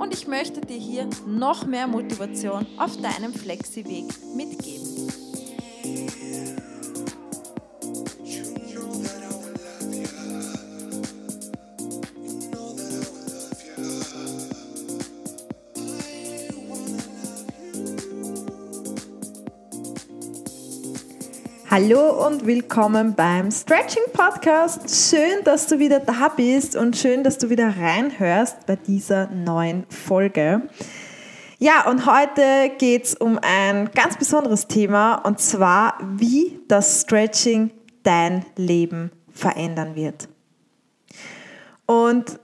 und ich möchte dir hier noch mehr Motivation auf deinem Flexi-Weg mitgeben. Hallo und willkommen beim Stretching Podcast. Schön, dass du wieder da bist und schön, dass du wieder reinhörst bei dieser neuen Folge. Ja, und heute geht es um ein ganz besonderes Thema und zwar, wie das Stretching dein Leben verändern wird. Und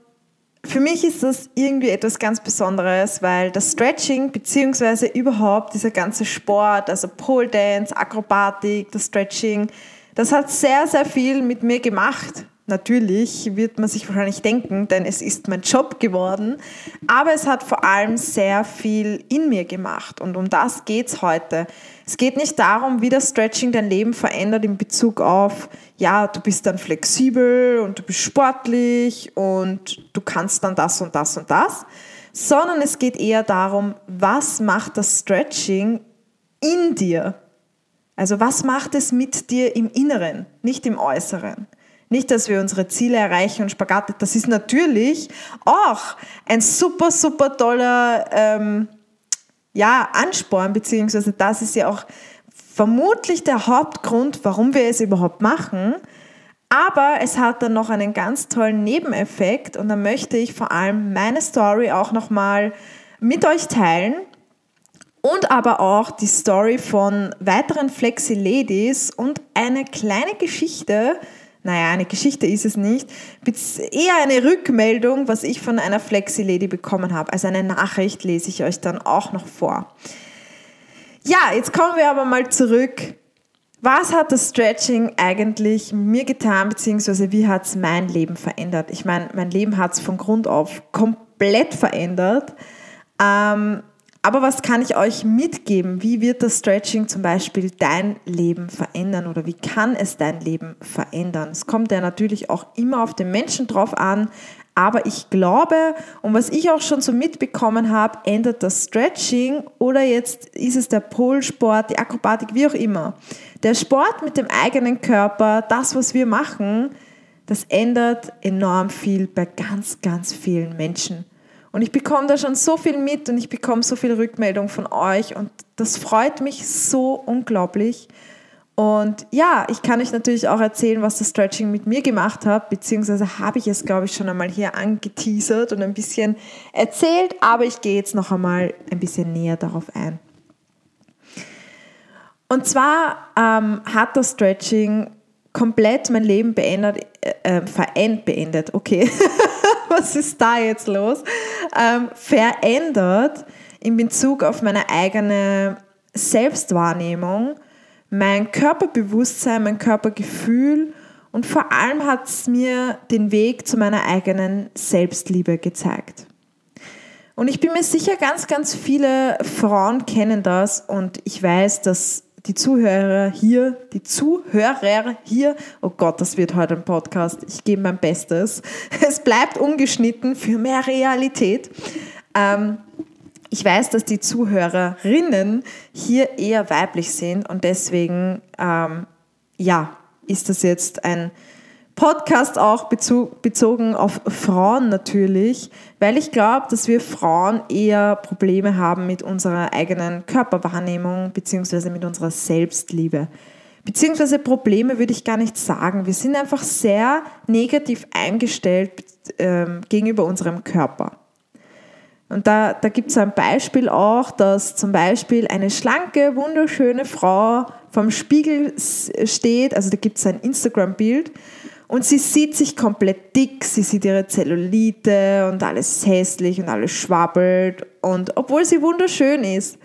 für mich ist das irgendwie etwas ganz Besonderes, weil das Stretching beziehungsweise überhaupt dieser ganze Sport, also Pole Dance, Akrobatik, das Stretching, das hat sehr, sehr viel mit mir gemacht. Natürlich wird man sich wahrscheinlich denken, denn es ist mein Job geworden, aber es hat vor allem sehr viel in mir gemacht und um das geht es heute. Es geht nicht darum, wie das Stretching dein Leben verändert in Bezug auf, ja, du bist dann flexibel und du bist sportlich und du kannst dann das und das und das, sondern es geht eher darum, was macht das Stretching in dir? Also was macht es mit dir im Inneren, nicht im Äußeren? Nicht, dass wir unsere Ziele erreichen und Spagat, das ist natürlich auch ein super, super toller ähm, ja, Ansporn, beziehungsweise das ist ja auch vermutlich der Hauptgrund, warum wir es überhaupt machen. Aber es hat dann noch einen ganz tollen Nebeneffekt und da möchte ich vor allem meine Story auch nochmal mit euch teilen und aber auch die Story von weiteren Flexi-Ladies und eine kleine Geschichte, naja, eine Geschichte ist es nicht, eher eine Rückmeldung, was ich von einer Flexi-Lady bekommen habe. Also eine Nachricht lese ich euch dann auch noch vor. Ja, jetzt kommen wir aber mal zurück. Was hat das Stretching eigentlich mir getan, beziehungsweise wie hat es mein Leben verändert? Ich meine, mein Leben hat es von Grund auf komplett verändert. Ähm, aber was kann ich euch mitgeben? Wie wird das Stretching zum Beispiel dein Leben verändern oder wie kann es dein Leben verändern? Es kommt ja natürlich auch immer auf den Menschen drauf an, aber ich glaube, und was ich auch schon so mitbekommen habe, ändert das Stretching oder jetzt ist es der Polsport, die Akrobatik, wie auch immer. Der Sport mit dem eigenen Körper, das, was wir machen, das ändert enorm viel bei ganz, ganz vielen Menschen. Und ich bekomme da schon so viel mit und ich bekomme so viel Rückmeldung von euch und das freut mich so unglaublich. Und ja, ich kann euch natürlich auch erzählen, was das Stretching mit mir gemacht hat, beziehungsweise habe ich es, glaube ich, schon einmal hier angeteasert und ein bisschen erzählt, aber ich gehe jetzt noch einmal ein bisschen näher darauf ein. Und zwar ähm, hat das Stretching komplett mein Leben beendet, äh, äh, beendet, okay. was ist da jetzt los? Ähm, verändert in Bezug auf meine eigene Selbstwahrnehmung, mein Körperbewusstsein, mein Körpergefühl und vor allem hat es mir den Weg zu meiner eigenen Selbstliebe gezeigt. Und ich bin mir sicher, ganz, ganz viele Frauen kennen das und ich weiß, dass die Zuhörer hier, die Zuhörer hier, oh Gott, das wird heute ein Podcast, ich gebe mein Bestes. Es bleibt ungeschnitten für mehr Realität. Ähm, ich weiß, dass die Zuhörerinnen hier eher weiblich sind und deswegen, ähm, ja, ist das jetzt ein Podcast auch bezogen auf Frauen natürlich, weil ich glaube, dass wir Frauen eher Probleme haben mit unserer eigenen Körperwahrnehmung bzw. mit unserer Selbstliebe. Beziehungsweise Probleme würde ich gar nicht sagen. Wir sind einfach sehr negativ eingestellt äh, gegenüber unserem Körper. Und da, da gibt es ein Beispiel auch, dass zum Beispiel eine schlanke, wunderschöne Frau vom Spiegel steht, also da gibt es ein Instagram-Bild und sie sieht sich komplett dick, sie sieht ihre Zellulite und alles hässlich und alles schwabbelt. Und obwohl sie wunderschön ist,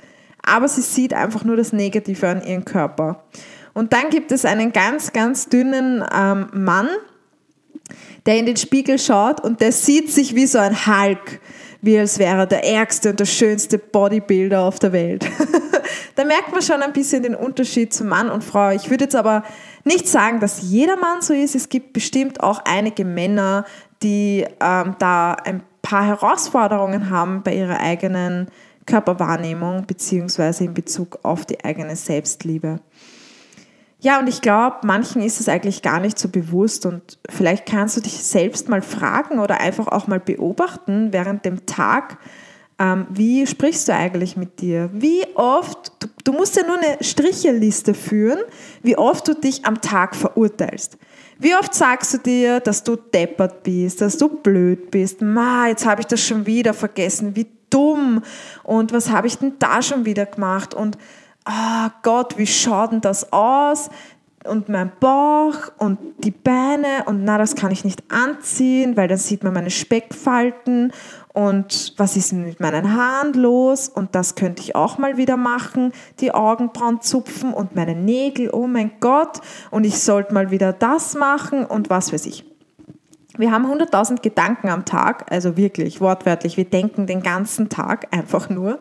aber sie sieht einfach nur das Negative an ihrem Körper. Und dann gibt es einen ganz, ganz dünnen ähm, Mann, der in den Spiegel schaut und der sieht sich wie so ein Hulk, wie als wäre er der ärgste und der schönste Bodybuilder auf der Welt. da merkt man schon ein bisschen den Unterschied zu Mann und Frau. Ich würde jetzt aber nicht sagen, dass jeder Mann so ist. Es gibt bestimmt auch einige Männer, die ähm, da ein paar Herausforderungen haben bei ihrer eigenen Körperwahrnehmung beziehungsweise in Bezug auf die eigene Selbstliebe. Ja, und ich glaube, manchen ist es eigentlich gar nicht so bewusst und vielleicht kannst du dich selbst mal fragen oder einfach auch mal beobachten während dem Tag, ähm, wie sprichst du eigentlich mit dir? Wie oft, du, du musst ja nur eine Stricheliste führen, wie oft du dich am Tag verurteilst. Wie oft sagst du dir, dass du deppert bist, dass du blöd bist? Ma, jetzt habe ich das schon wieder vergessen. Wie dumm. Und was habe ich denn da schon wieder gemacht? Und oh Gott, wie schaut denn das aus? Und mein Bauch und die Beine und na, das kann ich nicht anziehen, weil dann sieht man meine Speckfalten und was ist mit meinen Haaren los und das könnte ich auch mal wieder machen, die Augenbrauen zupfen und meine Nägel, oh mein Gott und ich sollte mal wieder das machen und was weiß ich. Wir haben 100.000 Gedanken am Tag, also wirklich wortwörtlich, wir denken den ganzen Tag einfach nur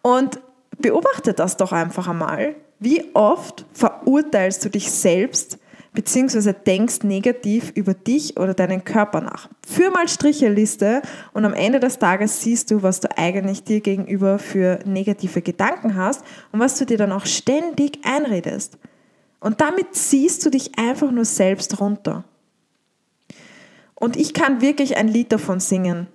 und beobachte das doch einfach einmal. Wie oft verurteilst du dich selbst bzw. denkst negativ über dich oder deinen Körper nach? Führ mal Stricheliste und am Ende des Tages siehst du, was du eigentlich dir gegenüber für negative Gedanken hast und was du dir dann auch ständig einredest. Und damit ziehst du dich einfach nur selbst runter. Und ich kann wirklich ein Lied davon singen.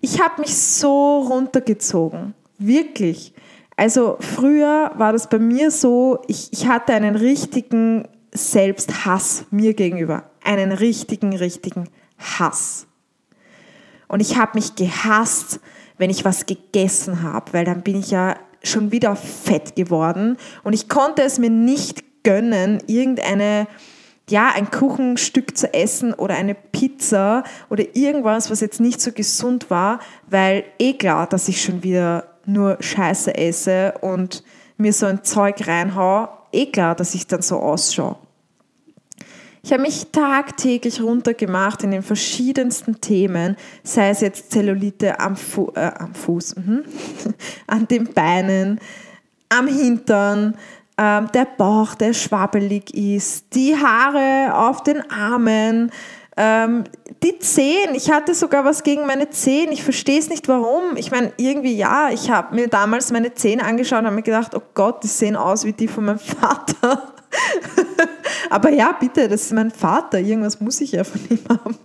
Ich habe mich so runtergezogen. Wirklich. Also früher war das bei mir so, ich, ich hatte einen richtigen Selbsthass mir gegenüber. Einen richtigen, richtigen Hass. Und ich habe mich gehasst, wenn ich was gegessen habe, weil dann bin ich ja schon wieder fett geworden und ich konnte es mir nicht gönnen, irgendeine ja, ein Kuchenstück zu essen oder eine Pizza oder irgendwas, was jetzt nicht so gesund war, weil eh klar, dass ich schon wieder nur Scheiße esse und mir so ein Zeug reinhau, eh klar, dass ich dann so ausschaue. Ich habe mich tagtäglich runtergemacht in den verschiedensten Themen, sei es jetzt Zellulite am, Fu äh, am Fuß, mhm. an den Beinen, am Hintern, ähm, der Bauch, der schwabbelig ist, die Haare auf den Armen, ähm, die Zehen, ich hatte sogar was gegen meine Zehen. Ich verstehe es nicht, warum. Ich meine, irgendwie ja, ich habe mir damals meine Zähne angeschaut und habe mir gedacht, oh Gott, die sehen aus wie die von meinem Vater. Aber ja, bitte, das ist mein Vater. Irgendwas muss ich ja von ihm haben.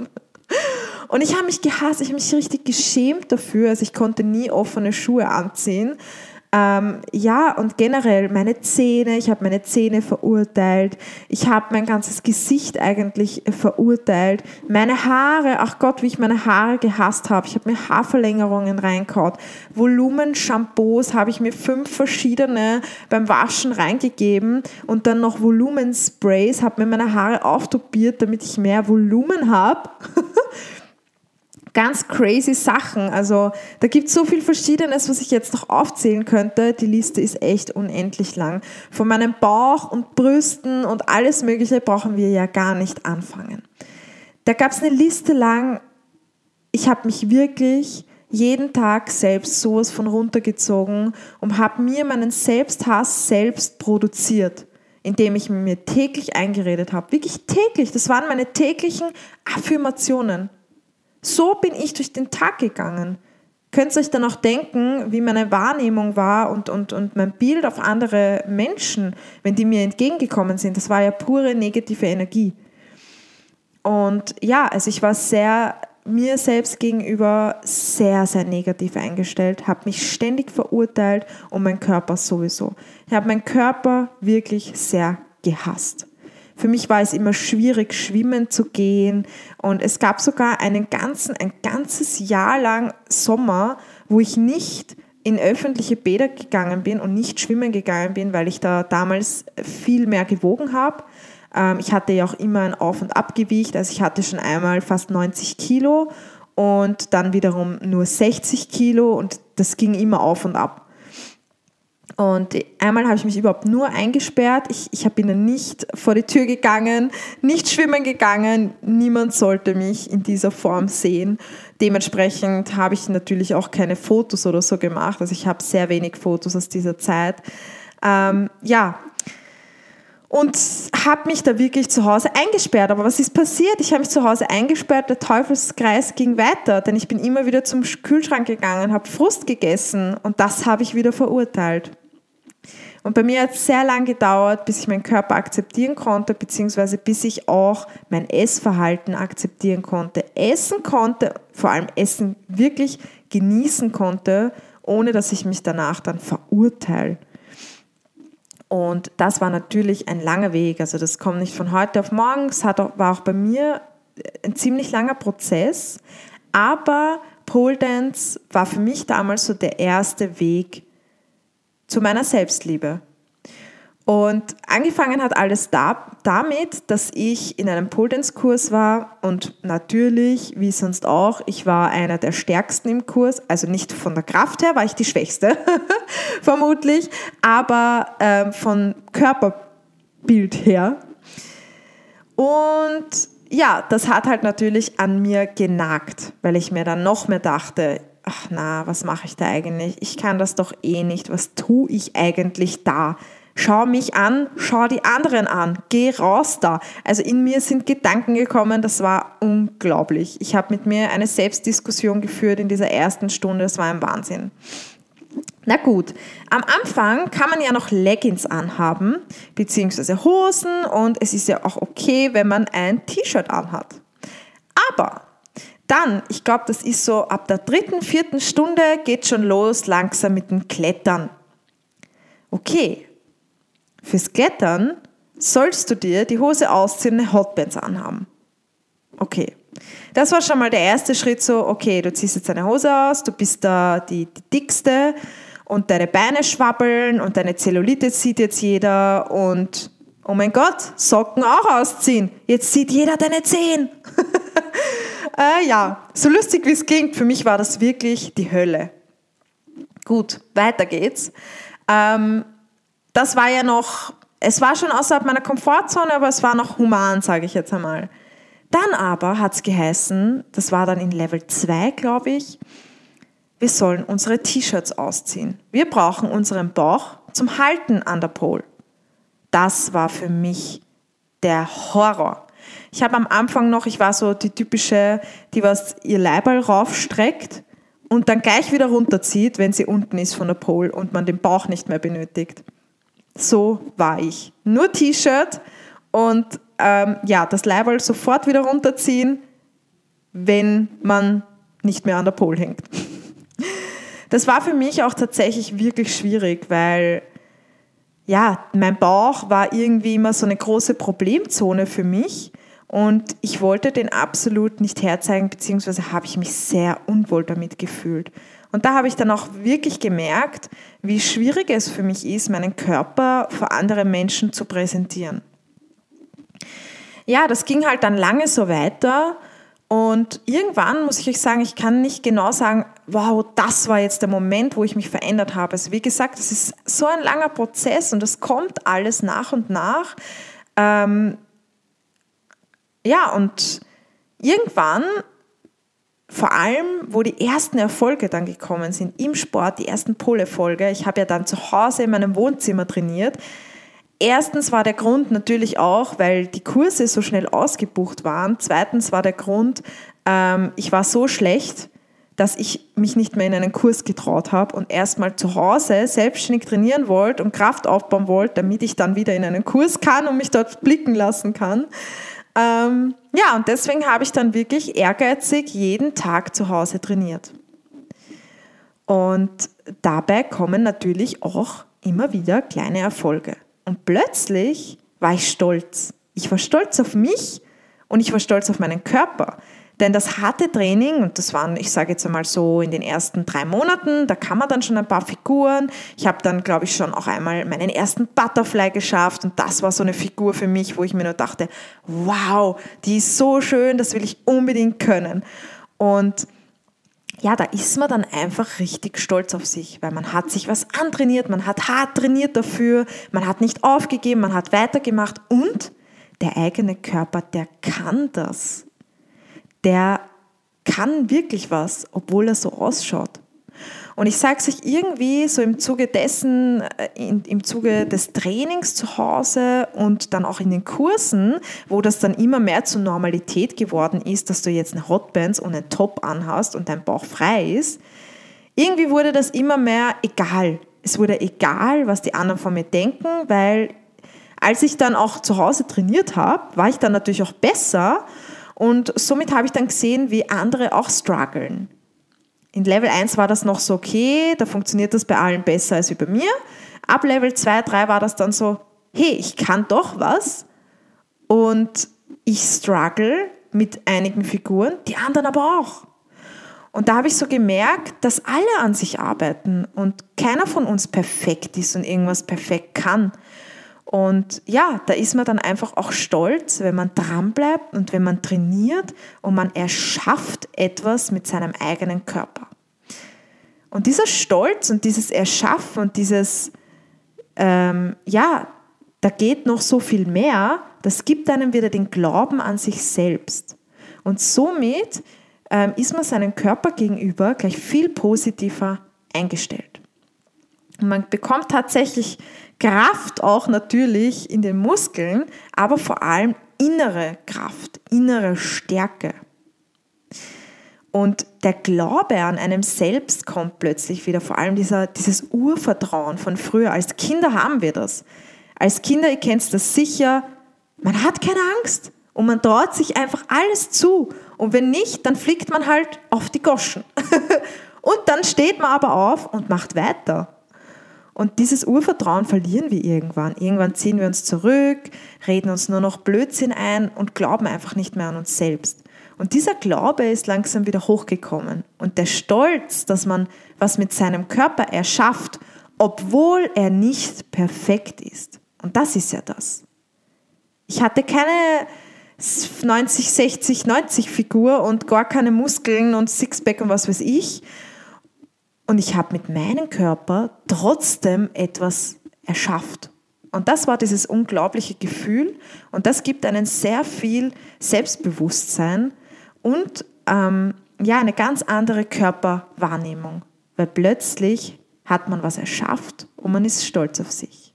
Und ich habe mich gehasst, ich habe mich richtig geschämt dafür. Also ich konnte nie offene Schuhe anziehen. Ähm, ja, und generell meine Zähne, ich habe meine Zähne verurteilt, ich habe mein ganzes Gesicht eigentlich verurteilt, meine Haare, ach Gott, wie ich meine Haare gehasst habe, ich habe mir Haarverlängerungen reingehaut, Volumen-Shampoos habe ich mir fünf verschiedene beim Waschen reingegeben. Und dann noch Volumensprays, habe mir meine Haare auftopiert, damit ich mehr Volumen habe. ganz crazy Sachen. Also da gibt es so viel Verschiedenes, was ich jetzt noch aufzählen könnte. Die Liste ist echt unendlich lang. Von meinem Bauch und Brüsten und alles Mögliche brauchen wir ja gar nicht anfangen. Da gab es eine Liste lang. Ich habe mich wirklich jeden Tag selbst sowas von runtergezogen und habe mir meinen Selbsthass selbst produziert, indem ich mir täglich eingeredet habe. Wirklich täglich. Das waren meine täglichen Affirmationen. So bin ich durch den Tag gegangen. Könnt ihr euch dann auch denken, wie meine Wahrnehmung war und, und, und mein Bild auf andere Menschen, wenn die mir entgegengekommen sind. Das war ja pure negative Energie. Und ja, also ich war sehr mir selbst gegenüber sehr, sehr negativ eingestellt, habe mich ständig verurteilt und mein Körper sowieso. Ich habe meinen Körper wirklich sehr gehasst. Für mich war es immer schwierig, schwimmen zu gehen. Und es gab sogar einen ganzen, ein ganzes Jahr lang Sommer, wo ich nicht in öffentliche Bäder gegangen bin und nicht schwimmen gegangen bin, weil ich da damals viel mehr gewogen habe. Ähm, ich hatte ja auch immer ein Auf- und Abgewicht, also ich hatte schon einmal fast 90 Kilo und dann wiederum nur 60 Kilo und das ging immer auf und ab. Und einmal habe ich mich überhaupt nur eingesperrt. Ich, ich bin dann nicht vor die Tür gegangen, nicht schwimmen gegangen. Niemand sollte mich in dieser Form sehen. Dementsprechend habe ich natürlich auch keine Fotos oder so gemacht. Also ich habe sehr wenig Fotos aus dieser Zeit. Ähm, ja, und habe mich da wirklich zu Hause eingesperrt. Aber was ist passiert? Ich habe mich zu Hause eingesperrt, der Teufelskreis ging weiter, denn ich bin immer wieder zum Kühlschrank gegangen, habe Frust gegessen und das habe ich wieder verurteilt. Und bei mir hat es sehr lange gedauert, bis ich meinen Körper akzeptieren konnte, beziehungsweise bis ich auch mein Essverhalten akzeptieren konnte, essen konnte, vor allem Essen wirklich genießen konnte, ohne dass ich mich danach dann verurteile. Und das war natürlich ein langer Weg. Also das kommt nicht von heute auf morgen. Es war auch bei mir ein ziemlich langer Prozess. Aber Pole Dance war für mich damals so der erste Weg zu meiner Selbstliebe. Und angefangen hat alles da, damit, dass ich in einem Pole Dance Kurs war und natürlich, wie sonst auch, ich war einer der stärksten im Kurs, also nicht von der Kraft her war ich die schwächste, vermutlich, aber äh, von Körperbild her. Und ja, das hat halt natürlich an mir genagt, weil ich mir dann noch mehr dachte, ach na, was mache ich da eigentlich? Ich kann das doch eh nicht. Was tue ich eigentlich da? Schau mich an, schau die anderen an, geh raus da. Also in mir sind Gedanken gekommen, das war unglaublich. Ich habe mit mir eine Selbstdiskussion geführt in dieser ersten Stunde, das war ein Wahnsinn. Na gut, am Anfang kann man ja noch Leggings anhaben, beziehungsweise Hosen und es ist ja auch okay, wenn man ein T-Shirt anhat. Aber dann, ich glaube, das ist so ab der dritten, vierten Stunde geht schon los langsam mit dem Klettern. Okay, Fürs Klettern sollst du dir die Hose ausziehen eine Hotpants anhaben. Okay. Das war schon mal der erste Schritt so, okay, du ziehst jetzt deine Hose aus, du bist da die, die dickste und deine Beine schwabbeln und deine Zellulite sieht jetzt jeder und oh mein Gott, Socken auch ausziehen. Jetzt sieht jeder deine Zehen. äh, ja, so lustig wie es klingt, für mich war das wirklich die Hölle. Gut, weiter geht's. Ähm, das war ja noch, es war schon außerhalb meiner Komfortzone, aber es war noch human, sage ich jetzt einmal. Dann aber hat es geheißen, das war dann in Level 2, glaube ich, wir sollen unsere T-Shirts ausziehen. Wir brauchen unseren Bauch zum Halten an der Pole. Das war für mich der Horror. Ich habe am Anfang noch, ich war so die typische, die was ihr Leiberl raufstreckt und dann gleich wieder runterzieht, wenn sie unten ist von der Pole und man den Bauch nicht mehr benötigt. So war ich. Nur T-Shirt und ähm, ja, das Leiberl sofort wieder runterziehen, wenn man nicht mehr an der Pole hängt. Das war für mich auch tatsächlich wirklich schwierig, weil ja, mein Bauch war irgendwie immer so eine große Problemzone für mich und ich wollte den absolut nicht herzeigen, beziehungsweise habe ich mich sehr unwohl damit gefühlt. Und da habe ich dann auch wirklich gemerkt, wie schwierig es für mich ist, meinen Körper vor anderen Menschen zu präsentieren. Ja, das ging halt dann lange so weiter. Und irgendwann muss ich euch sagen, ich kann nicht genau sagen, wow, das war jetzt der Moment, wo ich mich verändert habe. Also wie gesagt, es ist so ein langer Prozess und es kommt alles nach und nach. Ähm, ja, und irgendwann vor allem, wo die ersten Erfolge dann gekommen sind im Sport, die ersten Pole-Erfolge, ich habe ja dann zu Hause in meinem Wohnzimmer trainiert. Erstens war der Grund natürlich auch, weil die Kurse so schnell ausgebucht waren. Zweitens war der Grund, ähm, ich war so schlecht, dass ich mich nicht mehr in einen Kurs getraut habe und erstmal zu Hause selbstständig trainieren wollte und Kraft aufbauen wollte, damit ich dann wieder in einen Kurs kann und mich dort blicken lassen kann. Ähm, ja, und deswegen habe ich dann wirklich ehrgeizig jeden Tag zu Hause trainiert. Und dabei kommen natürlich auch immer wieder kleine Erfolge. Und plötzlich war ich stolz. Ich war stolz auf mich und ich war stolz auf meinen Körper. Denn das harte Training, und das waren, ich sage jetzt einmal so, in den ersten drei Monaten, da kann man dann schon ein paar Figuren. Ich habe dann, glaube ich, schon auch einmal meinen ersten Butterfly geschafft und das war so eine Figur für mich, wo ich mir nur dachte, wow, die ist so schön, das will ich unbedingt können. Und ja, da ist man dann einfach richtig stolz auf sich, weil man hat sich was antrainiert, man hat hart trainiert dafür, man hat nicht aufgegeben, man hat weitergemacht und der eigene Körper, der kann das. Der kann wirklich was, obwohl er so ausschaut. Und ich sage es euch irgendwie so im Zuge dessen, äh, in, im Zuge des Trainings zu Hause und dann auch in den Kursen, wo das dann immer mehr zur Normalität geworden ist, dass du jetzt eine Hotbands und einen Top anhast und dein Bauch frei ist. Irgendwie wurde das immer mehr egal. Es wurde egal, was die anderen von mir denken, weil als ich dann auch zu Hause trainiert habe, war ich dann natürlich auch besser und somit habe ich dann gesehen, wie andere auch strugglen. In Level 1 war das noch so okay, da funktioniert das bei allen besser als bei mir. Ab Level 2, 3 war das dann so, hey, ich kann doch was und ich struggle mit einigen Figuren, die anderen aber auch. Und da habe ich so gemerkt, dass alle an sich arbeiten und keiner von uns perfekt ist und irgendwas perfekt kann. Und ja, da ist man dann einfach auch stolz, wenn man dranbleibt und wenn man trainiert und man erschafft etwas mit seinem eigenen Körper. Und dieser Stolz und dieses Erschaffen und dieses, ähm, ja, da geht noch so viel mehr, das gibt einem wieder den Glauben an sich selbst. Und somit ähm, ist man seinem Körper gegenüber gleich viel positiver eingestellt. Und man bekommt tatsächlich Kraft auch natürlich in den Muskeln, aber vor allem innere Kraft, innere Stärke. Und der Glaube an einem selbst kommt plötzlich wieder, vor allem dieser, dieses Urvertrauen von früher. Als Kinder haben wir das. Als Kinder, ihr kennt das sicher, man hat keine Angst und man traut sich einfach alles zu. Und wenn nicht, dann fliegt man halt auf die Goschen. und dann steht man aber auf und macht weiter. Und dieses Urvertrauen verlieren wir irgendwann. Irgendwann ziehen wir uns zurück, reden uns nur noch Blödsinn ein und glauben einfach nicht mehr an uns selbst. Und dieser Glaube ist langsam wieder hochgekommen. Und der Stolz, dass man was mit seinem Körper erschafft, obwohl er nicht perfekt ist. Und das ist ja das. Ich hatte keine 90, 60, 90 Figur und gar keine Muskeln und Sixpack und was weiß ich, und ich habe mit meinem Körper trotzdem etwas erschafft. Und das war dieses unglaubliche Gefühl und das gibt einen sehr viel Selbstbewusstsein und ähm, ja, eine ganz andere Körperwahrnehmung, weil plötzlich hat man was erschafft und man ist stolz auf sich.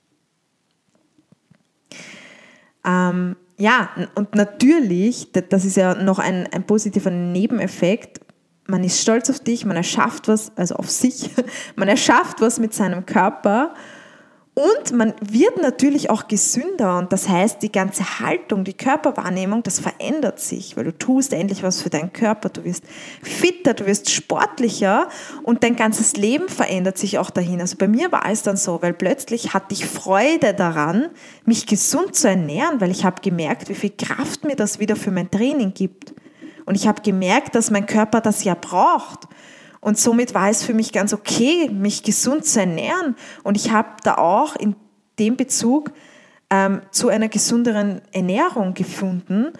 Ähm, ja, und natürlich, das ist ja noch ein, ein positiver Nebeneffekt, man ist stolz auf dich, man erschafft was, also auf sich, man erschafft was mit seinem Körper. Und man wird natürlich auch gesünder. Und das heißt, die ganze Haltung, die Körperwahrnehmung, das verändert sich, weil du tust endlich was für deinen Körper, du wirst fitter, du wirst sportlicher. Und dein ganzes Leben verändert sich auch dahin. Also bei mir war es dann so, weil plötzlich hatte ich Freude daran, mich gesund zu ernähren, weil ich habe gemerkt, wie viel Kraft mir das wieder für mein Training gibt. Und ich habe gemerkt, dass mein Körper das ja braucht. Und somit war es für mich ganz okay, mich gesund zu ernähren. Und ich habe da auch in dem Bezug ähm, zu einer gesünderen Ernährung gefunden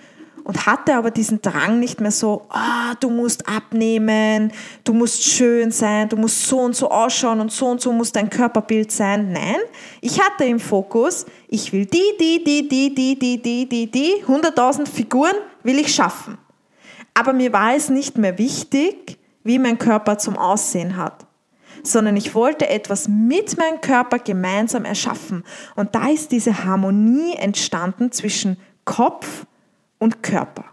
und hatte aber diesen Drang nicht mehr so, ah, du musst abnehmen, du musst schön sein, du musst so und so ausschauen und so und so muss dein Körperbild sein. Nein, ich hatte im Fokus, ich will die, die, die, die, die, die, die, die, die, 100.000 Figuren will ich schaffen. Aber mir war es nicht mehr wichtig, wie mein Körper zum Aussehen hat, sondern ich wollte etwas mit meinem Körper gemeinsam erschaffen. Und da ist diese Harmonie entstanden zwischen Kopf und Körper.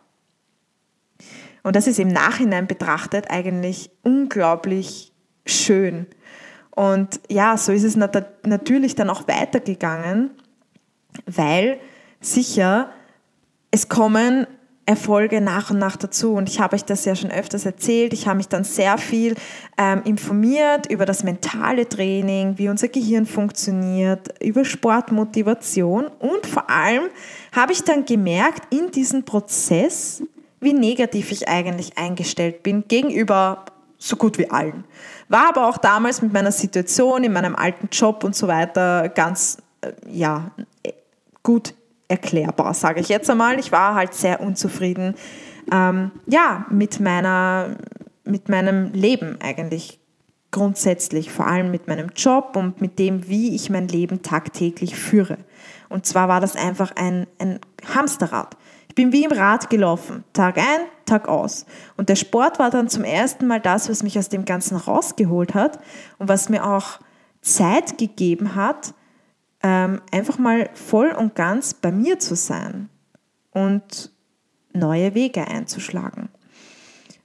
Und das ist im Nachhinein betrachtet eigentlich unglaublich schön. Und ja, so ist es natürlich dann auch weitergegangen, weil sicher es kommen Erfolge nach und nach dazu. Und ich habe euch das ja schon öfters erzählt. Ich habe mich dann sehr viel ähm, informiert über das mentale Training, wie unser Gehirn funktioniert, über Sportmotivation und vor allem habe ich dann gemerkt in diesem Prozess, wie negativ ich eigentlich eingestellt bin gegenüber so gut wie allen. War aber auch damals mit meiner Situation in meinem alten Job und so weiter ganz äh, ja, gut erklärbar, sage ich jetzt einmal. Ich war halt sehr unzufrieden ähm, ja, mit meiner mit meinem Leben eigentlich grundsätzlich, vor allem mit meinem Job und mit dem, wie ich mein Leben tagtäglich führe. Und zwar war das einfach ein, ein Hamsterrad. Ich bin wie im Rad gelaufen, Tag ein, Tag aus. Und der Sport war dann zum ersten Mal das, was mich aus dem Ganzen rausgeholt hat und was mir auch Zeit gegeben hat, ähm, einfach mal voll und ganz bei mir zu sein und neue Wege einzuschlagen.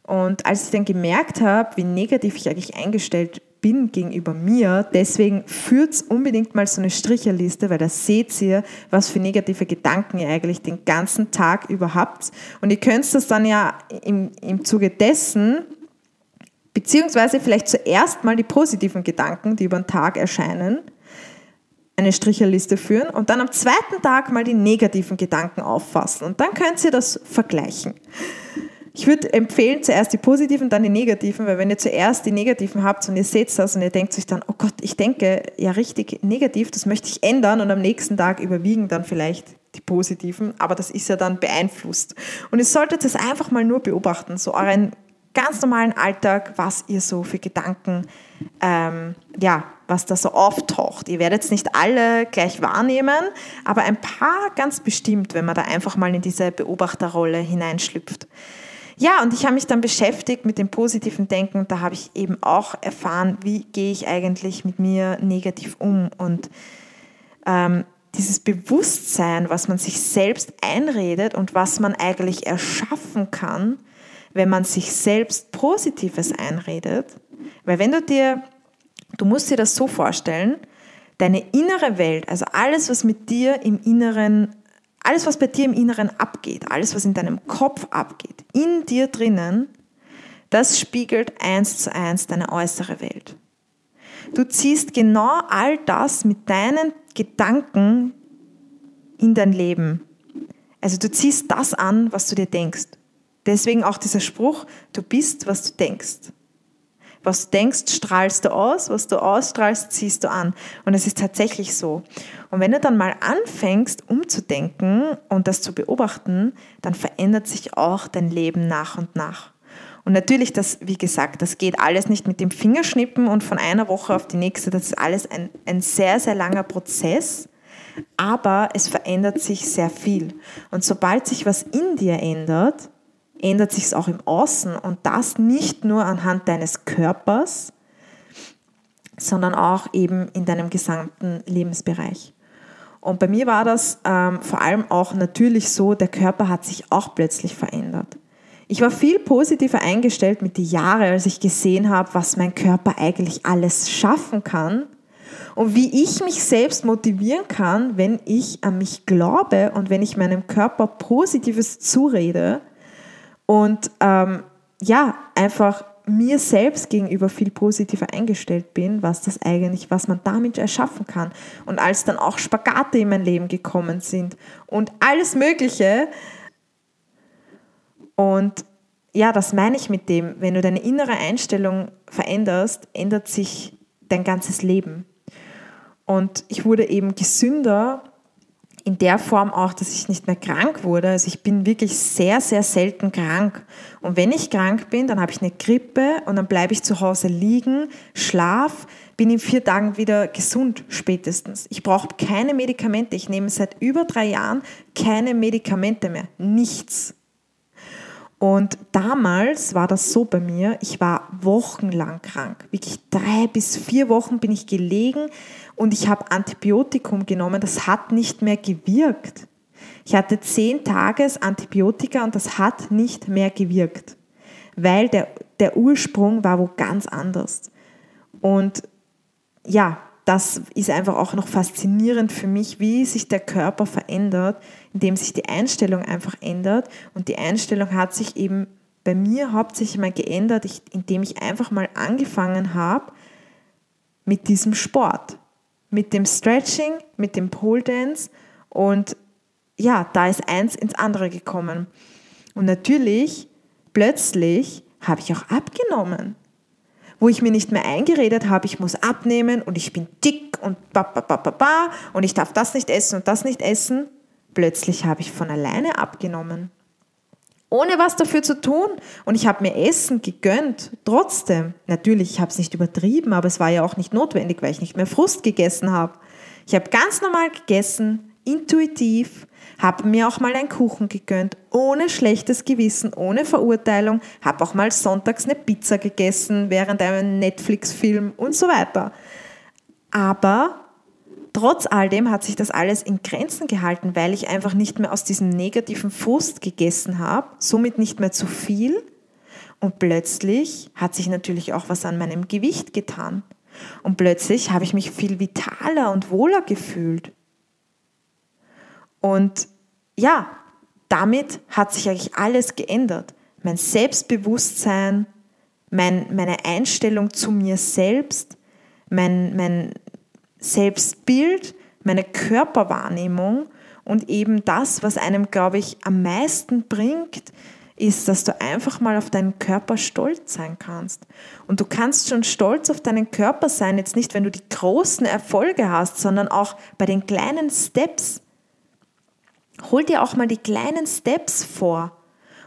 Und als ich dann gemerkt habe, wie negativ ich eigentlich eingestellt bin gegenüber mir, deswegen führt unbedingt mal so eine Stricherliste, weil da seht ihr, was für negative Gedanken ihr eigentlich den ganzen Tag über habt. Und ihr könnt das dann ja im, im Zuge dessen, beziehungsweise vielleicht zuerst mal die positiven Gedanken, die über den Tag erscheinen, eine Stricherliste führen und dann am zweiten Tag mal die negativen Gedanken auffassen. Und dann könnt ihr das vergleichen. Ich würde empfehlen, zuerst die positiven, dann die negativen, weil wenn ihr zuerst die negativen habt und ihr seht das und ihr denkt euch dann, oh Gott, ich denke ja richtig negativ, das möchte ich ändern und am nächsten Tag überwiegen dann vielleicht die positiven, aber das ist ja dann beeinflusst. Und ihr solltet es einfach mal nur beobachten, so euren ganz normalen Alltag, was ihr so für Gedanken, ähm, ja, was da so auftaucht. Ihr werdet es nicht alle gleich wahrnehmen, aber ein paar ganz bestimmt, wenn man da einfach mal in diese Beobachterrolle hineinschlüpft. Ja, und ich habe mich dann beschäftigt mit dem positiven Denken. Da habe ich eben auch erfahren, wie gehe ich eigentlich mit mir negativ um. Und ähm, dieses Bewusstsein, was man sich selbst einredet und was man eigentlich erschaffen kann, wenn man sich selbst Positives einredet. Weil wenn du dir, du musst dir das so vorstellen, deine innere Welt, also alles, was mit dir im Inneren alles, was bei dir im Inneren abgeht, alles, was in deinem Kopf abgeht, in dir drinnen, das spiegelt eins zu eins deine äußere Welt. Du ziehst genau all das mit deinen Gedanken in dein Leben. Also du ziehst das an, was du dir denkst. Deswegen auch dieser Spruch, du bist, was du denkst. Was du denkst, strahlst du aus, was du ausstrahlst, ziehst du an. Und es ist tatsächlich so. Und wenn du dann mal anfängst, umzudenken und das zu beobachten, dann verändert sich auch dein Leben nach und nach. Und natürlich, das, wie gesagt, das geht alles nicht mit dem Fingerschnippen und von einer Woche auf die nächste. Das ist alles ein, ein sehr, sehr langer Prozess. Aber es verändert sich sehr viel. Und sobald sich was in dir ändert, ändert sich es auch im Außen und das nicht nur anhand deines Körpers, sondern auch eben in deinem gesamten Lebensbereich. Und bei mir war das ähm, vor allem auch natürlich so, der Körper hat sich auch plötzlich verändert. Ich war viel positiver eingestellt mit den Jahren, als ich gesehen habe, was mein Körper eigentlich alles schaffen kann und wie ich mich selbst motivieren kann, wenn ich an mich glaube und wenn ich meinem Körper Positives zurede und ähm, ja, einfach mir selbst gegenüber viel positiver eingestellt bin, was das eigentlich, was man damit erschaffen kann. Und als dann auch Spagate in mein Leben gekommen sind und alles Mögliche. Und ja, das meine ich mit dem, wenn du deine innere Einstellung veränderst, ändert sich dein ganzes Leben. Und ich wurde eben gesünder in der Form auch, dass ich nicht mehr krank wurde. Also ich bin wirklich sehr, sehr selten krank. Und wenn ich krank bin, dann habe ich eine Grippe und dann bleibe ich zu Hause liegen, schlaf, bin in vier Tagen wieder gesund spätestens. Ich brauche keine Medikamente. Ich nehme seit über drei Jahren keine Medikamente mehr. Nichts. Und damals war das so bei mir, ich war wochenlang krank. Wirklich drei bis vier Wochen bin ich gelegen und ich habe Antibiotikum genommen. Das hat nicht mehr gewirkt. Ich hatte zehn Tages Antibiotika und das hat nicht mehr gewirkt, weil der, der Ursprung war wo ganz anders. Und ja, das ist einfach auch noch faszinierend für mich, wie sich der Körper verändert, indem sich die Einstellung einfach ändert. Und die Einstellung hat sich eben bei mir hauptsächlich mal geändert, indem ich einfach mal angefangen habe mit diesem Sport, mit dem Stretching, mit dem Pole Dance und ja, da ist eins ins andere gekommen. Und natürlich, plötzlich habe ich auch abgenommen wo ich mir nicht mehr eingeredet habe, ich muss abnehmen und ich bin dick und ba, ba, ba, ba, ba und ich darf das nicht essen und das nicht essen. Plötzlich habe ich von alleine abgenommen. Ohne was dafür zu tun. Und ich habe mir Essen gegönnt, trotzdem. Natürlich, ich habe es nicht übertrieben, aber es war ja auch nicht notwendig, weil ich nicht mehr Frust gegessen habe. Ich habe ganz normal gegessen, intuitiv, habe mir auch mal einen Kuchen gegönnt, ohne schlechtes Gewissen, ohne Verurteilung, habe auch mal sonntags eine Pizza gegessen während einem Netflix-Film und so weiter. Aber trotz all dem hat sich das alles in Grenzen gehalten, weil ich einfach nicht mehr aus diesem negativen Frust gegessen habe, somit nicht mehr zu viel. Und plötzlich hat sich natürlich auch was an meinem Gewicht getan. Und plötzlich habe ich mich viel vitaler und wohler gefühlt. Und ja, damit hat sich eigentlich alles geändert. Mein Selbstbewusstsein, mein, meine Einstellung zu mir selbst, mein, mein Selbstbild, meine Körperwahrnehmung und eben das, was einem, glaube ich, am meisten bringt, ist, dass du einfach mal auf deinen Körper stolz sein kannst. Und du kannst schon stolz auf deinen Körper sein, jetzt nicht, wenn du die großen Erfolge hast, sondern auch bei den kleinen Steps. Hol dir auch mal die kleinen Steps vor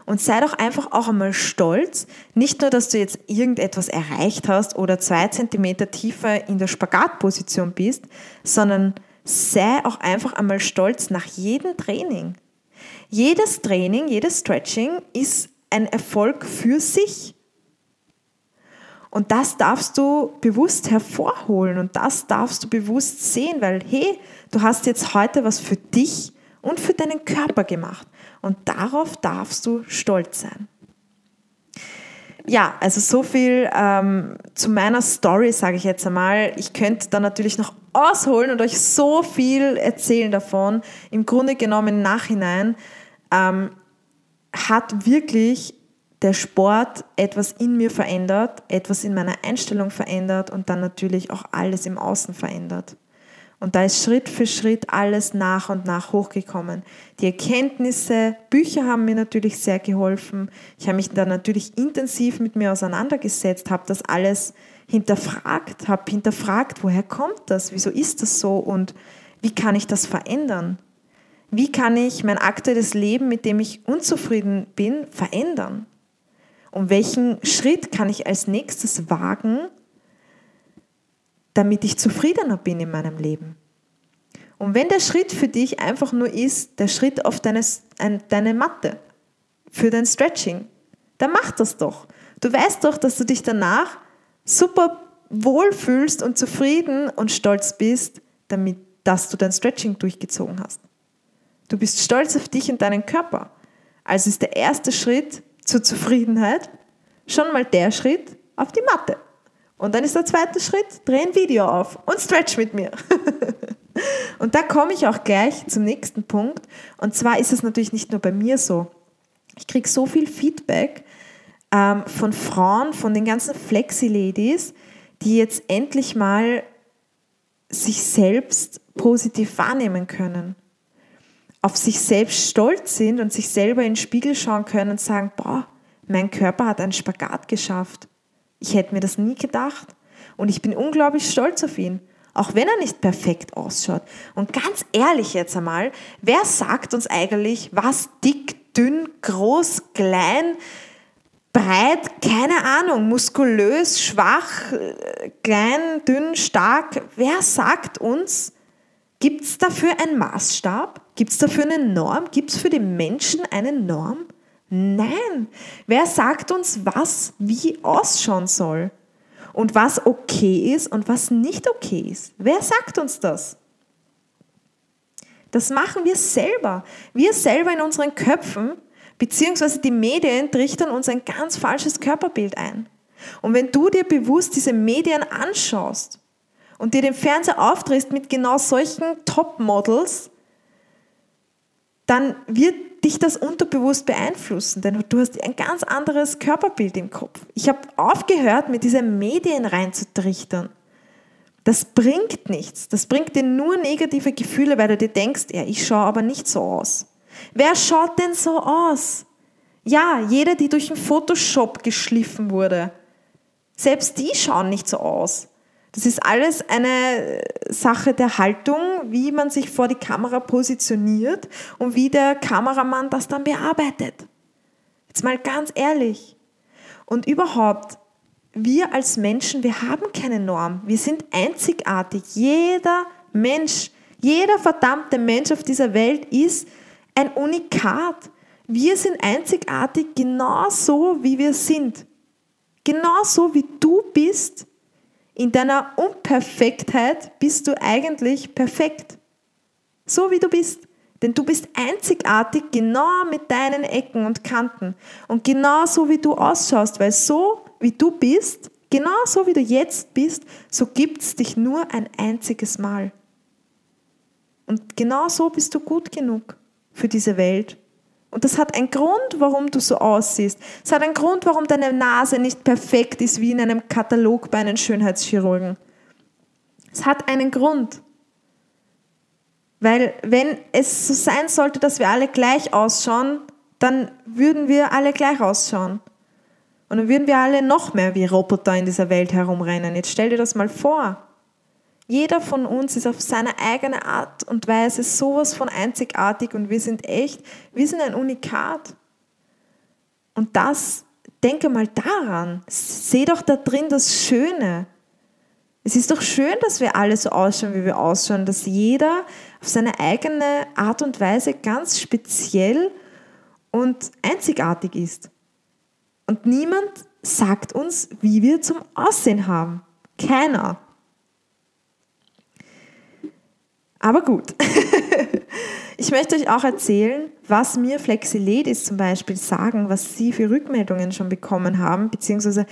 und sei doch einfach auch einmal stolz, nicht nur, dass du jetzt irgendetwas erreicht hast oder zwei Zentimeter tiefer in der Spagatposition bist, sondern sei auch einfach einmal stolz nach jedem Training. Jedes Training, jedes Stretching ist ein Erfolg für sich. Und das darfst du bewusst hervorholen und das darfst du bewusst sehen, weil hey, du hast jetzt heute was für dich und für deinen Körper gemacht. Und darauf darfst du stolz sein. Ja, also so viel ähm, zu meiner Story, sage ich jetzt einmal. Ich könnte da natürlich noch ausholen und euch so viel erzählen davon. Im Grunde genommen im Nachhinein ähm, hat wirklich der Sport etwas in mir verändert, etwas in meiner Einstellung verändert und dann natürlich auch alles im Außen verändert. Und da ist Schritt für Schritt alles nach und nach hochgekommen. Die Erkenntnisse, Bücher haben mir natürlich sehr geholfen. Ich habe mich da natürlich intensiv mit mir auseinandergesetzt, habe das alles hinterfragt, habe hinterfragt, woher kommt das, wieso ist das so und wie kann ich das verändern? Wie kann ich mein aktuelles Leben, mit dem ich unzufrieden bin, verändern? Und welchen Schritt kann ich als nächstes wagen, damit ich zufriedener bin in meinem Leben. Und wenn der Schritt für dich einfach nur ist, der Schritt auf deine, deine Matte für dein Stretching, dann mach das doch. Du weißt doch, dass du dich danach super wohlfühlst und zufrieden und stolz bist, damit, dass du dein Stretching durchgezogen hast. Du bist stolz auf dich und deinen Körper. Also ist der erste Schritt zur Zufriedenheit schon mal der Schritt auf die Matte. Und dann ist der zweite Schritt, dreh ein Video auf und stretch mit mir. und da komme ich auch gleich zum nächsten Punkt. Und zwar ist es natürlich nicht nur bei mir so. Ich kriege so viel Feedback ähm, von Frauen, von den ganzen Flexi-Ladies, die jetzt endlich mal sich selbst positiv wahrnehmen können. Auf sich selbst stolz sind und sich selber in den Spiegel schauen können und sagen, boah, mein Körper hat einen Spagat geschafft. Ich hätte mir das nie gedacht. Und ich bin unglaublich stolz auf ihn. Auch wenn er nicht perfekt ausschaut. Und ganz ehrlich jetzt einmal, wer sagt uns eigentlich, was dick, dünn, groß, klein, breit, keine Ahnung, muskulös, schwach, klein, dünn, stark, wer sagt uns, gibt es dafür einen Maßstab? Gibt es dafür eine Norm? Gibt es für den Menschen eine Norm? Nein. Wer sagt uns, was wie ausschauen soll? Und was okay ist und was nicht okay ist? Wer sagt uns das? Das machen wir selber. Wir selber in unseren Köpfen, beziehungsweise die Medien trichtern uns ein ganz falsches Körperbild ein. Und wenn du dir bewusst diese Medien anschaust und dir den Fernseher aufdrehst mit genau solchen Top-Models, dann wird dich das unterbewusst beeinflussen, denn du hast ein ganz anderes Körperbild im Kopf. Ich habe aufgehört, mit diesen Medien reinzutrichtern. Das bringt nichts. Das bringt dir nur negative Gefühle, weil du dir denkst, ja, ich schaue aber nicht so aus. Wer schaut denn so aus? Ja, jeder, die durch einen Photoshop geschliffen wurde. Selbst die schauen nicht so aus. Das ist alles eine Sache der Haltung, wie man sich vor die Kamera positioniert und wie der Kameramann das dann bearbeitet. Jetzt mal ganz ehrlich. Und überhaupt, wir als Menschen, wir haben keine Norm. Wir sind einzigartig. Jeder Mensch, jeder verdammte Mensch auf dieser Welt ist ein Unikat. Wir sind einzigartig genauso, wie wir sind. Genauso wie du bist, in deiner Unperfektheit bist du eigentlich perfekt. So wie du bist. Denn du bist einzigartig genau mit deinen Ecken und Kanten. Und genau so wie du ausschaust, weil so wie du bist, genau so wie du jetzt bist, so gibt es dich nur ein einziges Mal. Und genau so bist du gut genug für diese Welt. Und das hat einen Grund, warum du so aussiehst. Es hat einen Grund, warum deine Nase nicht perfekt ist wie in einem Katalog bei einem Schönheitschirurgen. Es hat einen Grund. Weil wenn es so sein sollte, dass wir alle gleich ausschauen, dann würden wir alle gleich ausschauen. Und dann würden wir alle noch mehr wie Roboter in dieser Welt herumrennen. Jetzt stell dir das mal vor. Jeder von uns ist auf seine eigene Art und Weise sowas von einzigartig und wir sind echt, wir sind ein Unikat. Und das, denke mal daran, seh doch da drin das Schöne. Es ist doch schön, dass wir alle so ausschauen, wie wir ausschauen, dass jeder auf seine eigene Art und Weise ganz speziell und einzigartig ist. Und niemand sagt uns, wie wir zum Aussehen haben. Keiner. Aber gut. ich möchte euch auch erzählen, was mir Flexiladies zum Beispiel sagen, was sie für Rückmeldungen schon bekommen haben, beziehungsweise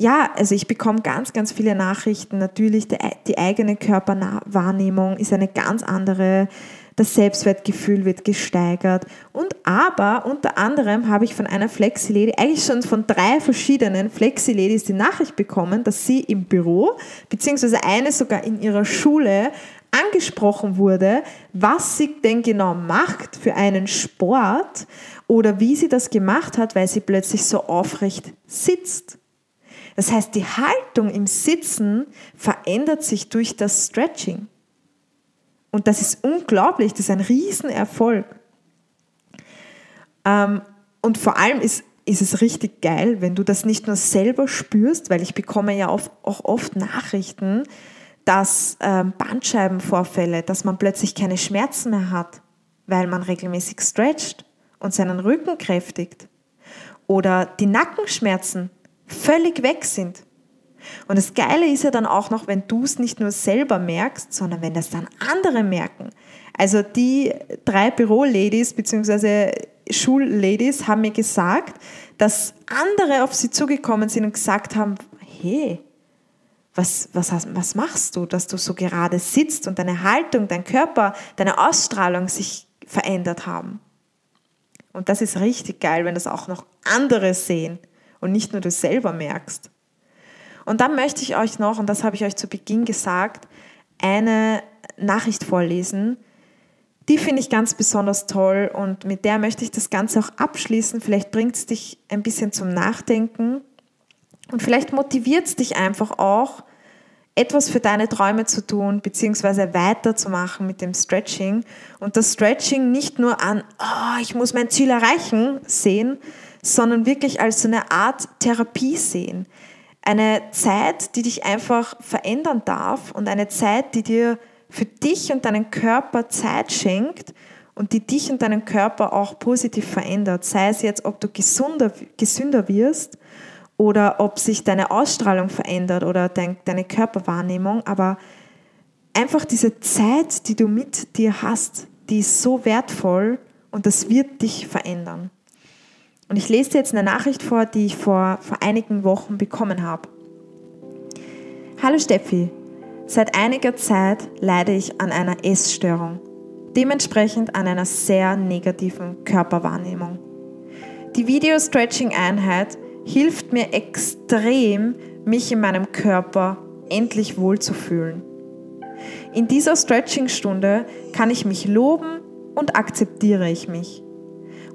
ja, also ich bekomme ganz, ganz viele Nachrichten. Natürlich, die, die eigene Körperwahrnehmung ist eine ganz andere. Das Selbstwertgefühl wird gesteigert. Und aber unter anderem habe ich von einer Flexi-Lady, eigentlich schon von drei verschiedenen Flexi-Ladies die Nachricht bekommen, dass sie im Büro, beziehungsweise eine sogar in ihrer Schule, angesprochen wurde, was sie denn genau macht für einen Sport oder wie sie das gemacht hat, weil sie plötzlich so aufrecht sitzt. Das heißt, die Haltung im Sitzen verändert sich durch das Stretching. Und das ist unglaublich, das ist ein Riesenerfolg. Ähm, und vor allem ist, ist es richtig geil, wenn du das nicht nur selber spürst, weil ich bekomme ja auch oft Nachrichten, dass ähm, Bandscheibenvorfälle, dass man plötzlich keine Schmerzen mehr hat, weil man regelmäßig stretcht und seinen Rücken kräftigt. Oder die Nackenschmerzen, völlig weg sind. Und das Geile ist ja dann auch noch, wenn du es nicht nur selber merkst, sondern wenn das dann andere merken. Also die drei Büroladies bzw. Schulladies haben mir gesagt, dass andere auf sie zugekommen sind und gesagt haben, hey, was, was, was machst du, dass du so gerade sitzt und deine Haltung, dein Körper, deine Ausstrahlung sich verändert haben. Und das ist richtig geil, wenn das auch noch andere sehen und nicht nur du selber merkst. Und dann möchte ich euch noch, und das habe ich euch zu Beginn gesagt, eine Nachricht vorlesen. Die finde ich ganz besonders toll und mit der möchte ich das Ganze auch abschließen. Vielleicht bringt es dich ein bisschen zum Nachdenken und vielleicht motiviert es dich einfach auch, etwas für deine Träume zu tun, beziehungsweise weiterzumachen mit dem Stretching und das Stretching nicht nur an, oh, ich muss mein Ziel erreichen, sehen, sondern wirklich als so eine Art Therapie sehen. Eine Zeit, die dich einfach verändern darf und eine Zeit, die dir für dich und deinen Körper Zeit schenkt und die dich und deinen Körper auch positiv verändert. Sei es jetzt, ob du gesunder, gesünder wirst oder ob sich deine Ausstrahlung verändert oder dein, deine Körperwahrnehmung. Aber einfach diese Zeit, die du mit dir hast, die ist so wertvoll und das wird dich verändern. Und ich lese dir jetzt eine Nachricht vor, die ich vor, vor einigen Wochen bekommen habe. Hallo Steffi, seit einiger Zeit leide ich an einer Essstörung, dementsprechend an einer sehr negativen Körperwahrnehmung. Die Video-Stretching-Einheit hilft mir extrem, mich in meinem Körper endlich wohlzufühlen. In dieser Stretching-Stunde kann ich mich loben und akzeptiere ich mich.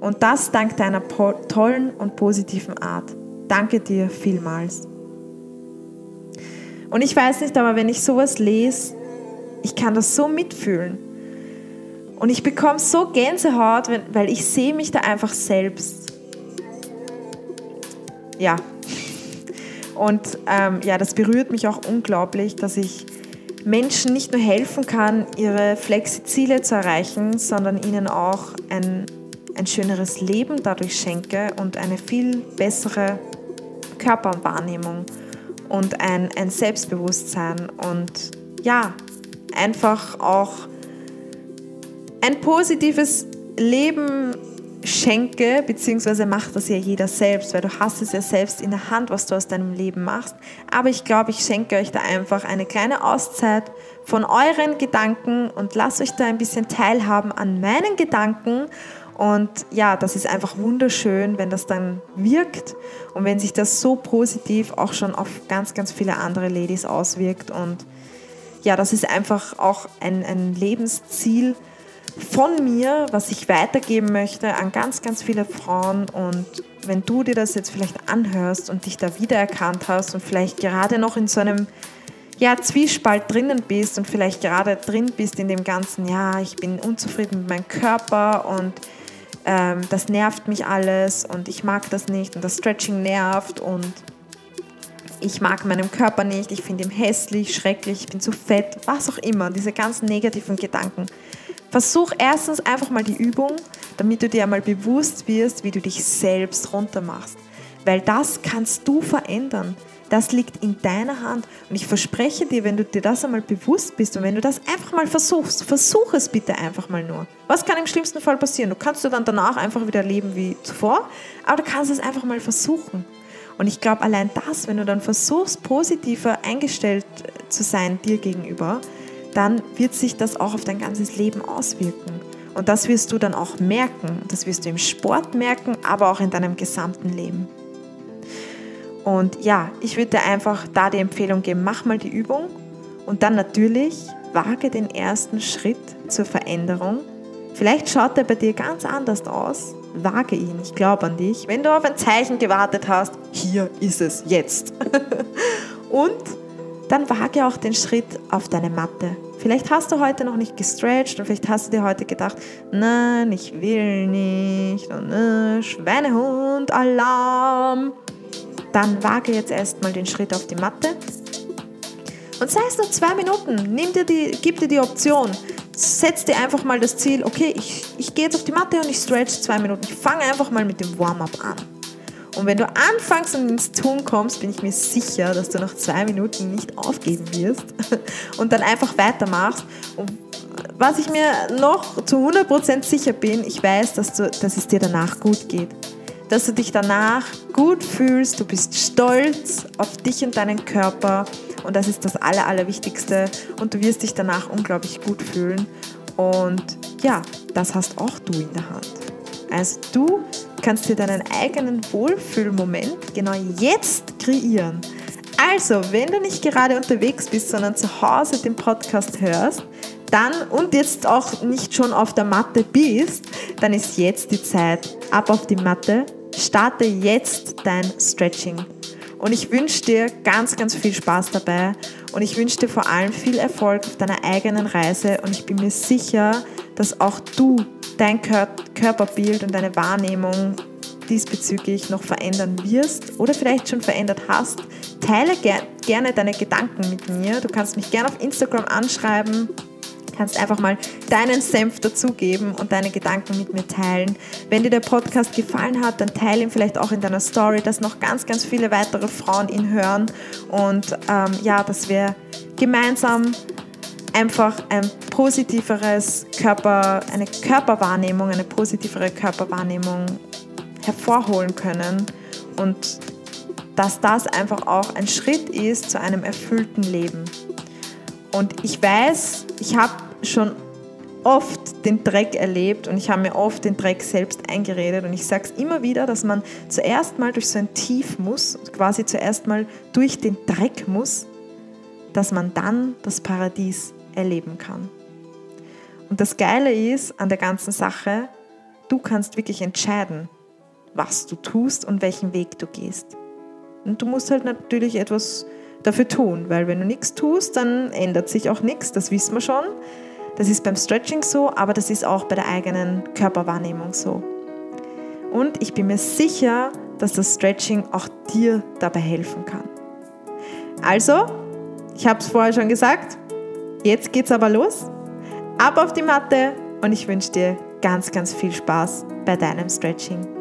Und das dank deiner tollen und positiven Art. Danke dir vielmals. Und ich weiß nicht, aber wenn ich sowas lese, ich kann das so mitfühlen. Und ich bekomme so Gänsehaut, weil ich sehe mich da einfach selbst. Ja. Und ähm, ja, das berührt mich auch unglaublich, dass ich Menschen nicht nur helfen kann, ihre Flexi-Ziele zu erreichen, sondern ihnen auch ein, ein schöneres Leben dadurch schenke und eine viel bessere Körperwahrnehmung und ein, ein Selbstbewusstsein und ja, einfach auch ein positives Leben schenke, beziehungsweise macht das ja jeder selbst, weil du hast es ja selbst in der Hand, was du aus deinem Leben machst. Aber ich glaube, ich schenke euch da einfach eine kleine Auszeit von euren Gedanken und lasst euch da ein bisschen teilhaben an meinen Gedanken. Und ja, das ist einfach wunderschön, wenn das dann wirkt und wenn sich das so positiv auch schon auf ganz, ganz viele andere Ladies auswirkt. Und ja, das ist einfach auch ein, ein Lebensziel, von mir, was ich weitergeben möchte an ganz, ganz viele Frauen. Und wenn du dir das jetzt vielleicht anhörst und dich da wiedererkannt hast und vielleicht gerade noch in so einem ja, Zwiespalt drinnen bist und vielleicht gerade drin bist in dem ganzen, ja, ich bin unzufrieden mit meinem Körper und ähm, das nervt mich alles und ich mag das nicht und das Stretching nervt und ich mag meinen Körper nicht, ich finde ihn hässlich, schrecklich, ich bin zu fett, was auch immer, diese ganzen negativen Gedanken. Versuch erstens einfach mal die Übung, damit du dir einmal bewusst wirst, wie du dich selbst runtermachst. Weil das kannst du verändern. Das liegt in deiner Hand. Und ich verspreche dir, wenn du dir das einmal bewusst bist und wenn du das einfach mal versuchst, versuch es bitte einfach mal nur. Was kann im schlimmsten Fall passieren? Du kannst du dann danach einfach wieder leben wie zuvor, aber du kannst es einfach mal versuchen. Und ich glaube, allein das, wenn du dann versuchst, positiver eingestellt zu sein dir gegenüber, dann wird sich das auch auf dein ganzes Leben auswirken. Und das wirst du dann auch merken. Das wirst du im Sport merken, aber auch in deinem gesamten Leben. Und ja, ich würde dir einfach da die Empfehlung geben, mach mal die Übung und dann natürlich wage den ersten Schritt zur Veränderung. Vielleicht schaut der bei dir ganz anders aus. Wage ihn, ich glaube an dich. Wenn du auf ein Zeichen gewartet hast, hier ist es jetzt. und dann wage auch den Schritt auf deine Matte. Vielleicht hast du heute noch nicht gestretched und vielleicht hast du dir heute gedacht, nein, ich will nicht und äh, Schweinehund, Alarm. Dann wage jetzt erstmal den Schritt auf die Matte und sei es nur zwei Minuten, nimm dir die, gib dir die Option, setz dir einfach mal das Ziel, okay, ich, ich gehe jetzt auf die Matte und ich stretch zwei Minuten. Ich fange einfach mal mit dem Warm-up an. Und wenn du anfängst und ins Tun kommst, bin ich mir sicher, dass du nach zwei Minuten nicht aufgeben wirst und dann einfach weitermachst. Und was ich mir noch zu 100% sicher bin, ich weiß, dass, du, dass es dir danach gut geht. Dass du dich danach gut fühlst, du bist stolz auf dich und deinen Körper und das ist das Aller, Allerwichtigste und du wirst dich danach unglaublich gut fühlen und ja, das hast auch du in der Hand. Also du kannst dir deinen eigenen Wohlfühlmoment genau jetzt kreieren. Also, wenn du nicht gerade unterwegs bist, sondern zu Hause den Podcast hörst, dann und jetzt auch nicht schon auf der Matte bist, dann ist jetzt die Zeit. Ab auf die Matte, starte jetzt dein Stretching. Und ich wünsche dir ganz, ganz viel Spaß dabei und ich wünsche dir vor allem viel Erfolg auf deiner eigenen Reise und ich bin mir sicher, dass auch du dein Körperbild und deine Wahrnehmung diesbezüglich noch verändern wirst oder vielleicht schon verändert hast. Teile ger gerne deine Gedanken mit mir. Du kannst mich gerne auf Instagram anschreiben kannst einfach mal deinen Senf dazugeben und deine Gedanken mit mir teilen. Wenn dir der Podcast gefallen hat, dann teile ihn vielleicht auch in deiner Story, dass noch ganz, ganz viele weitere Frauen ihn hören und ähm, ja, dass wir gemeinsam einfach ein positiveres Körper, eine Körperwahrnehmung, eine positivere Körperwahrnehmung hervorholen können und dass das einfach auch ein Schritt ist zu einem erfüllten Leben. Und ich weiß, ich habe schon oft den Dreck erlebt und ich habe mir oft den Dreck selbst eingeredet und ich sage es immer wieder, dass man zuerst mal durch so ein Tief muss, quasi zuerst mal durch den Dreck muss, dass man dann das Paradies erleben kann. Und das Geile ist an der ganzen Sache, du kannst wirklich entscheiden, was du tust und welchen Weg du gehst. Und du musst halt natürlich etwas dafür tun, weil wenn du nichts tust, dann ändert sich auch nichts, das wissen wir schon. Das ist beim Stretching so, aber das ist auch bei der eigenen Körperwahrnehmung so. Und ich bin mir sicher, dass das Stretching auch dir dabei helfen kann. Also, ich habe es vorher schon gesagt, jetzt geht's aber los. Ab auf die Matte und ich wünsche dir ganz, ganz viel Spaß bei deinem Stretching.